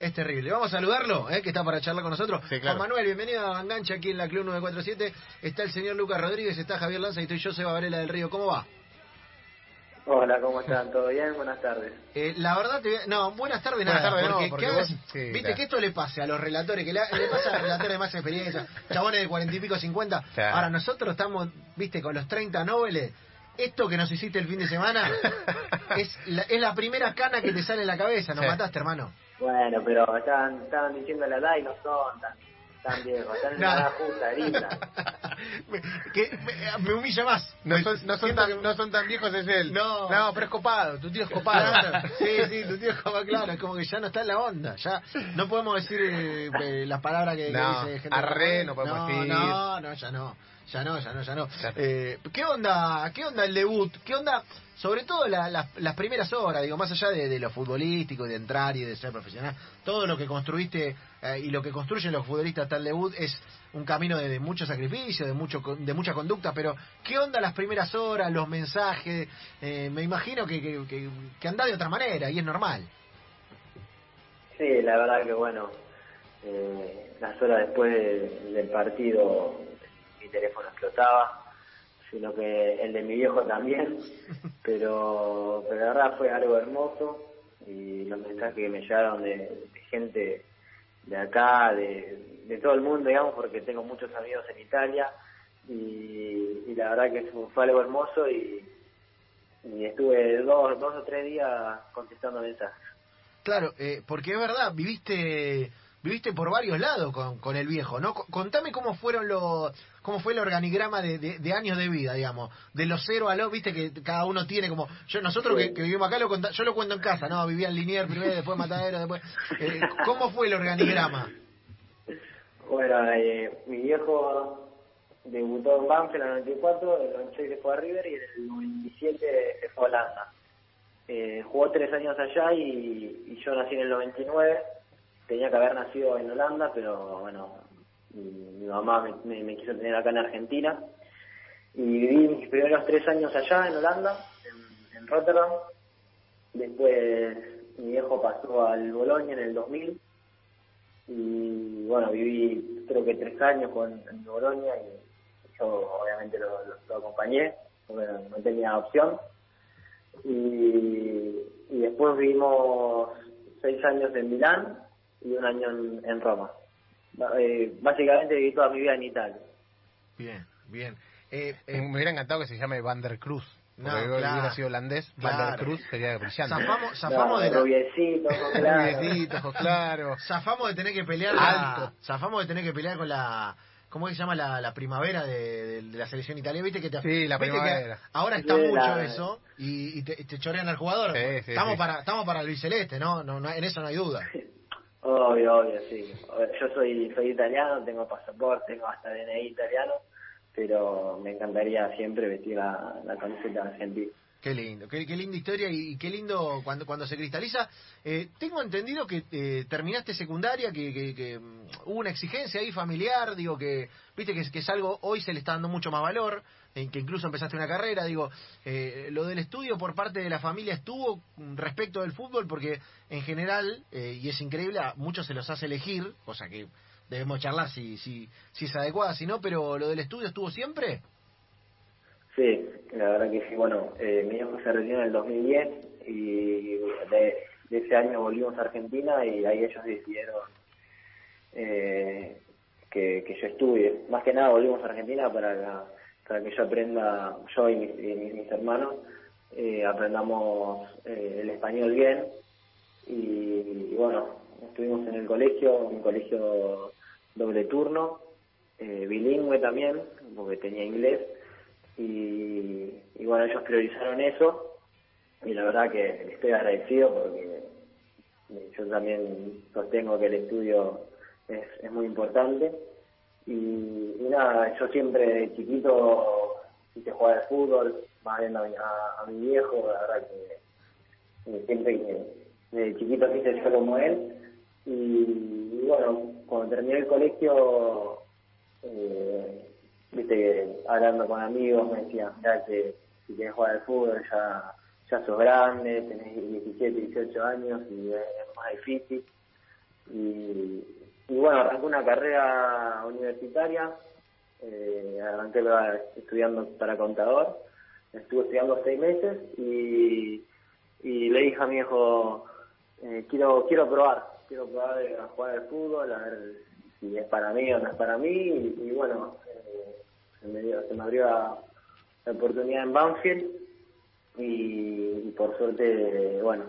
Es terrible. Vamos a saludarlo, ¿eh? que está para charlar con nosotros. Sí, claro. Juan Manuel, bienvenido a Engancha aquí en la Club 947. Está el señor Lucas Rodríguez, está Javier Lanza y estoy yo, Seba Varela del Río. ¿Cómo va? Hola, ¿cómo están? ¿Todo bien? Buenas tardes. Eh, la verdad, te voy a- no, buenas tardes, Buenas nada. tardes, no, porque, ¿qué vos- sí, Viste claro. que esto le pase a los relatores, que le, le pasa a los relatores de más experiencia, chabones de cuarenta y pico, cincuenta. Claro. Ahora nosotros estamos, viste, con los 30 noveles. Esto que nos hiciste el fin de semana es la, es la primera cana que te sale en la cabeza. Nos Sí. mataste, hermano. Bueno, pero estaban, estaban diciendo la edad y no son tan, tan viejos. Están en la edad justa, linda. me, que, me, me humilla más. No son, no, son tan, que- no son tan viejos, es él. No. No, pero es copado. Tu tío es copado. Claro, sí, sí, tu tío es como claro, es como que ya no está en la onda, ya no podemos decir eh, eh, las palabras que, dice gente. arre, no podemos no, decir. No, no, ya no, ya no, ya no, ya no. Ya. Eh, ¿Qué onda, qué onda el debut? ¿Qué onda, sobre todo la- las- las primeras horas, digo, más allá de, de lo futbolístico, de entrar y de ser profesional, todo lo que construiste eh, y lo que construyen los futbolistas el debut es un camino de, de mucho sacrificio, de mucho de mucha conducta, pero ¿qué onda las primeras horas, los mensajes? Eh, me imagino que, que, que, que anda de otra manera y es normal. Sí, la verdad que bueno, eh, las horas después de- del partido mi teléfono explotaba, sino que el de mi viejo también, pero, pero la verdad fue algo hermoso y los mensajes que me llegaron de, gente de acá, de, de todo el mundo, digamos, porque tengo muchos amigos en Italia y, y la verdad que fue, fue algo hermoso y, y estuve dos, dos o tres días contestando mensajes. Claro, eh, porque es verdad, viviste viviste por varios lados con, con el viejo, ¿no? Co- Contame cómo fueron los cómo fue el organigrama de, de, de años de vida, digamos, de los cero a los, viste que cada uno tiene como yo nosotros que, que vivimos acá lo conta- yo lo cuento en casa, no, vivía en Linier primero, después Matadero, después eh, ¿cómo fue el organigrama? Bueno, eh, mi viejo debutó en Banfield en el 94, el 96 se fue a River y en el 97 se fue a Holanda. Eh, jugó tres años allá y, y yo nací en el 99. Tenía que haber nacido en Holanda, pero bueno, mi, mamá me, me- quiso tener acá en Argentina. Y viví mis primeros tres años allá en Holanda, en, Rotterdam. Después mi viejo pasó al Bolonia en el 2000 y bueno, viví creo que tres años con en Bolonia y yo obviamente lo, lo- lo acompañé, porque no tenía opción. Y, y después vivimos seis años en Milán y un año en, en Roma. Eh, básicamente viví toda mi vida en Italia. Bien, bien. Eh, Eh, Me hubiera encantado que se llame Van der Cruz. No, Porque claro. hubiera sido holandés. Van Claro. der Cruz sería brillante. zafamos, zafamos de la, rubiecito, claro. Zafamos de tener que pelear la- Alto. zafamos de tener que pelear con la ¿cómo es que se llama la, la primavera de, de- de la selección italiana? ¿Viste que te, Sí, la primavera. ahora está Sí, mucho la- eso y, y te, te chorean al jugador. Sí, sí, estamos sí. para estamos para Luis Celeste, ¿no? No, no en eso no hay duda. Obvio, obvio, sí. Yo soy, soy italiano, tengo pasaporte, tengo hasta DNI italiano, pero me encantaría siempre vestir la, la camiseta argentina. Qué lindo, qué, qué linda historia y, qué lindo cuando cuando se cristaliza. Eh, tengo entendido que eh, terminaste secundaria, que, que- que, mm, hubo una exigencia ahí familiar, digo que, viste que, es- algo, hoy se le está dando mucho más valor, en que incluso empezaste una carrera, digo, eh, lo del estudio por parte de la familia estuvo mm, respecto del fútbol, porque en general, eh, y es increíble, a muchos se los hace elegir, cosa que debemos charlar si, si, si es adecuada, si no, pero lo del estudio estuvo siempre. Sí, la verdad que sí. Bueno, eh, mi hijo se retiró en el 2010 y de, ese año volvimos a Argentina y ahí ellos decidieron eh, que, yo estudie. Más que nada volvimos a Argentina para, para que yo aprenda, yo y mis, y mis hermanos, eh, aprendamos eh, el español bien. Y, y bueno, estuvimos en el colegio, un colegio doble turno, eh, bilingüe también, porque tenía inglés y, y bueno, ellos priorizaron eso y la verdad que estoy agradecido porque yo también sostengo que el estudio es, muy importante. Y, nada, yo siempre de chiquito quise jugar al fútbol, más viendo a a, a mi viejo, la verdad que, que siempre que de chiquito quise ser como él. Y, y bueno, cuando terminé el colegio eh, viste hablando con amigos me decían, ya que si quieres jugar al fútbol ya, ya sos grande, tenés 17, 18 años y es más difícil. Y, y bueno, arranqué una carrera universitaria, eh, arranqué estudiando para contador, estuve estudiando seis meses y, y le dije a mi hijo, eh, quiero quiero probar, quiero probar a jugar al fútbol, a ver si es para mí o no es para mí, y, y bueno, eh, se, me dio- se me abrió la, oportunidad en Banfield y, y por suerte, bueno,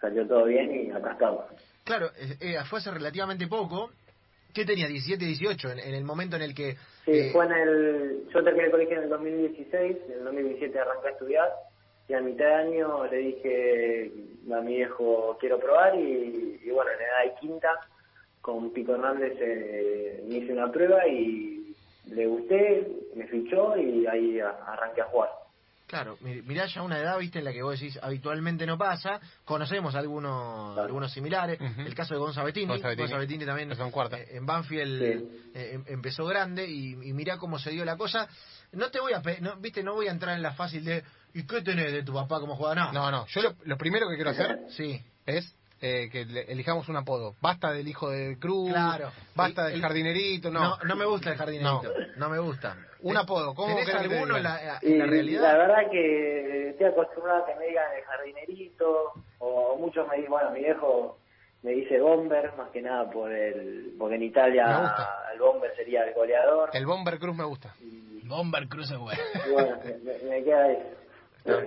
salió todo bien y acá estamos. Claro, eh, eh, fue hace relativamente poco. ¿Qué tenía? 17, 18, en, en el momento en el que... Sí, eh, fue en el. Yo terminé el colegio en el 2016, en el 2017 arranqué a estudiar y a mitad de año le dije a mi viejo quiero probar y, y bueno, en edad de quinta con Pico Hernández eh, me hice una prueba y le gusté, me fichó y ahí a- arranqué a jugar. Claro, mi- mirá ya una edad, viste, en la que vos decís habitualmente no pasa. Conocemos algunos Claro. algunos similares. El caso de Gonza Bettini. Gonza Bettini. Gonza Bettini también Empezó en cuarta. eh, en Banfield Sí. eh, em- empezó grande y, y mirá cómo se dio la cosa. No te voy a, no, viste, no voy a entrar en la fácil de ¿y qué tenés de tu papá cómo juega? No, No, no. Yo lo, lo primero que quiero hacer sí. es eh, que le- elijamos un apodo. Basta del hijo del Cruz. Claro. Basta El- del el- jardinerito. No. No, no me gusta el jardinerito. No, me gusta. Un apodo, ¿cómo ¿Tenés alguno en la, Y en la realidad? la verdad que estoy acostumbrado a que me digan el jardinerito, o muchos me dicen, bueno, mi viejo me dice bomber, más que nada por el, porque en Italia el bomber sería el goleador. El Bomber Cruz me gusta. Y, Bomber Cruz es bueno. y bueno, me, me- queda eso.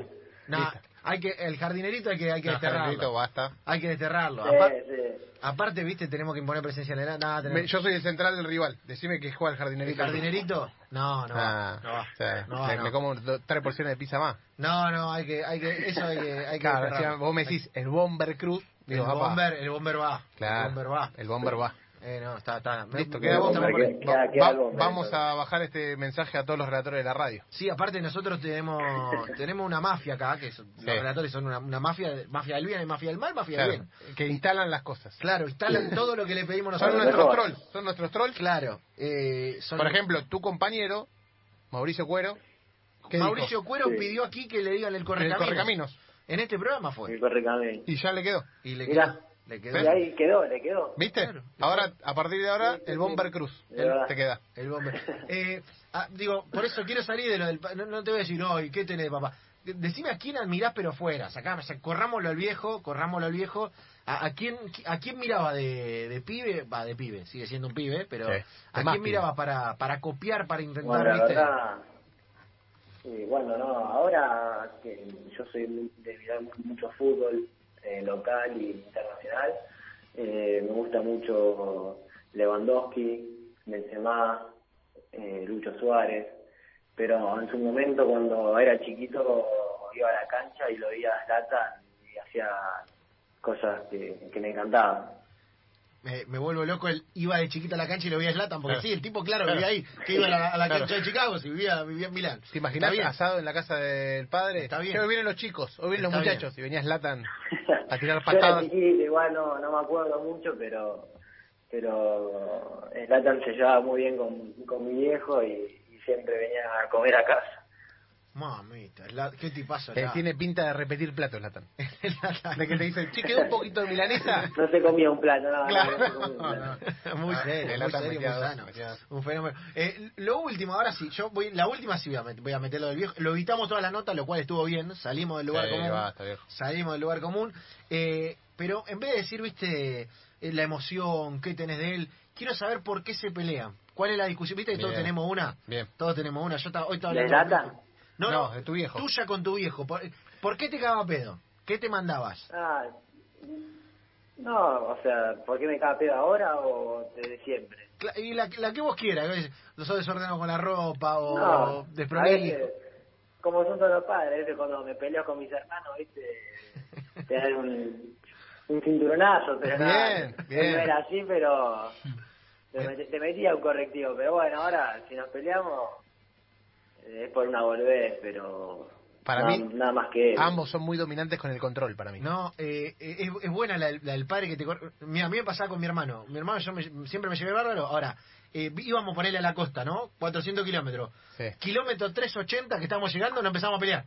No, hay que, el jardinerito hay que, hay que No, desterrarlo. jardinerito, basta. Hay que desterrarlo. Sí, Apar- sí. aparte, viste, tenemos que imponer presencia en el... Nada, tenemos... yo soy el central del rival. Decime que juega el ¿El jardinerito. jardinerito? No, no Ah, va. No va. o sea, No va, me, no. me como do- tres porciones de pizza más. No, no, hay que, hay que, eso hay que, hay que vos me decís el Bomber Cruz. el Digo, bomber, el bomber va. Claro, El bomber va. el Bomber va. Eh, no, está, está. Listo, queda gusta bomber. por ahí. Queda- queda- queda Va- el bomber, vamos a bajar este mensaje a todos los relatores de la radio. Sí, aparte nosotros tenemos tenemos una mafia acá, que son- Sí. los relatores son una, una mafia, mafia del bien y mafia del mal, mafia del bien. que instalan las cosas. Claro, instalan todo lo que le pedimos Son nosotros. nuestros mejor. trolls, son nuestros trolls. Claro. Eh, son- Por ejemplo, tu compañero, Mauricio Cuero, ¿qué Mauricio dijo? Cuero Sí. pidió aquí que le digan el El correcaminos. correcaminos. En este programa fue. Y ya le quedó. Y le Mirá. quedó. Le quedó. Y ahí quedó, le quedó. ¿Viste? Claro. Ahora, a partir de ahora, Sí, sí, el sí. Bomber Cruz. Te queda. El bomber. Eh, ah, digo, por eso quiero salir de lo del... pa- No, no te voy a decir, no, ¿y qué tenés, papá? De- Decime a quién admirás, pero fuera. Sacame, o sea, corrámoslo al viejo, corrámoslo al viejo. ¿A, a quién a quién miraba de, de pibe? Va, de pibe, sigue siendo un pibe, pero Sí, ¿a quién pibe. miraba para, para copiar, para intentar, Bueno, viste? verdad, sí, bueno, no, ahora que yo soy de mirar mucho fútbol eh, local y internacional, eh, me gusta mucho Lewandowski, Benzema, eh, Lucho Suárez, pero en su momento cuando era chiquito iba a la cancha y lo veía a Zlatan y hacía cosas que, que me encantaban. Me, me vuelvo loco, él iba de chiquito a la cancha y lo veía a Zlatan, porque Claro. sí, el tipo, claro, Claro. vivía ahí, que iba a la, a la Claro. cancha de Chicago, si vivía, vivía en Milán. ¿Te imaginas asado en la casa del padre? Está bien. Hoy vienen los chicos, hoy vienen los Está bien. muchachos. Y venías Latan a tirar Yo era patadas. chiquito, igual no, no me acuerdo mucho, pero pero Zlatan se llevaba muy bien con, con mi viejo y, y siempre venía a comer a casa. Mamita, qué tipazo. Eh, Zlatan. tiene pinta de repetir platos, Latan. De que te dicen, che, quedó un poquito de milanesa. No se comía un plato, no, no, Claro. no muy Ah, serio, el muy Latan serio, muy sano. Un fenómeno. Eh, lo último, ahora sí, yo voy, la última sí voy a, met- voy a meter lo del viejo. Lo evitamos toda la nota, lo cual estuvo bien. Salimos del lugar Sí, común. basta, viejo. Salimos del lugar común. Eh, pero en vez de decir, viste, eh, la emoción, qué tenés de él, quiero saber por qué se pelean. ¿Cuál es la discusión? ¿Viste que todos tenemos una? Bien. Todos tenemos una. Yo hoy estaba ¿De hablando- Zlatan? No, No, no, de tu viejo. Tuya con tu viejo. ¿Por, por qué te cagaba pedo? ¿Qué te mandabas? Ah, no, o sea, ¿por qué me caga pedo ahora o desde siempre? Cla- Y la, la que vos quieras, que no sos desordenado con la ropa o No, desprolijo. como son todos los padres, cuando me peleo con mis hermanos, ¿viste? Te dan un, un cinturonazo, pero Bien, nada, bien. no era así, pero te, met- te metía un correctivo. Pero bueno, ahora si nos peleamos es por una volvés, pero Para nada, mí, nada más que. Ambos son muy dominantes con el control, para mí. No, eh, eh, es, es buena la, la del padre que te... cor- Mira, a mí me pasaba con mi hermano. Mi hermano yo me- siempre me llevé bárbaro. Ahora, eh, íbamos a ponerle a la costa, ¿no? 400 kilómetros. Sí. Kilómetro 380 que estábamos llegando, nos empezamos a pelear.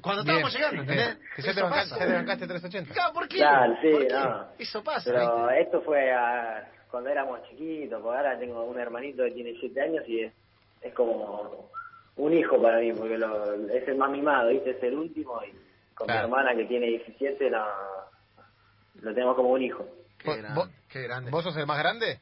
Cuando Bien. estábamos llegando, ¿entendés? Que ya te, bancaste, ya te bancaste 380. Claro, ¿por qué? Claro, sí, ¿Por qué? no. Eso pasa, Pero ¿viste? esto fue a- cuando éramos chiquitos, porque ahora tengo un hermanito que tiene 7 años y es, es como un hijo para mí, porque lo, es el más mimado, ¿viste? Es el último y con Claro. mi hermana que tiene 17 la, lo tenemos como un hijo. Qué Vos- grande, vos- qué grande. ¿Vos sos el más grande?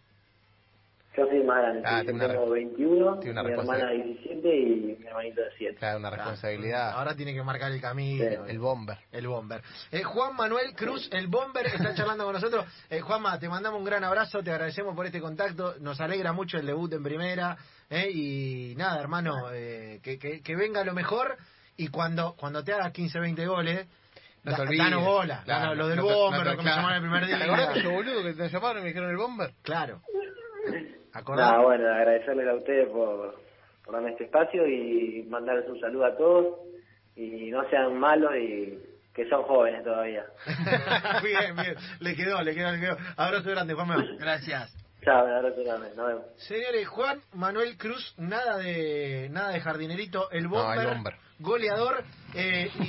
Yo soy más grande, Ah, una tengo re- 21, tiene una mi hermana responsabilidad. 17 y mi hermanito de 7. Claro, una responsabilidad. Ahora tiene que marcar el camino. Sí. El bomber. El Bomber. Eh, Juan Manuel Cruz, el Bomber, está charlando con nosotros. Eh, Juanma, te mandamos un gran abrazo, te agradecemos por este contacto. Nos alegra mucho el debut en primera. eh, y nada, hermano, eh, que, que, que venga lo mejor. Y cuando cuando te hagas 15, 20 goles, No te olvides. danos bola. Claro, danos lo del no Bomber, no lo que me claro. llamaron el primer día. ¿Te acordás boludo, que te llamaron y me dijeron el bomber? Claro. Nada, bueno, agradecerles a ustedes por, por darme este espacio y mandarles un saludo a todos y no sean malos y que son jóvenes todavía. bien, bien. Le quedó, le quedó, le quedó. Abrazo grande, Juanma. Gracias. Chao, un abrazo grande, nos vemos. Señores, Juan Manuel Cruz, nada de nada de jardinerito, el No, bomber, el bomber. goleador. eh, y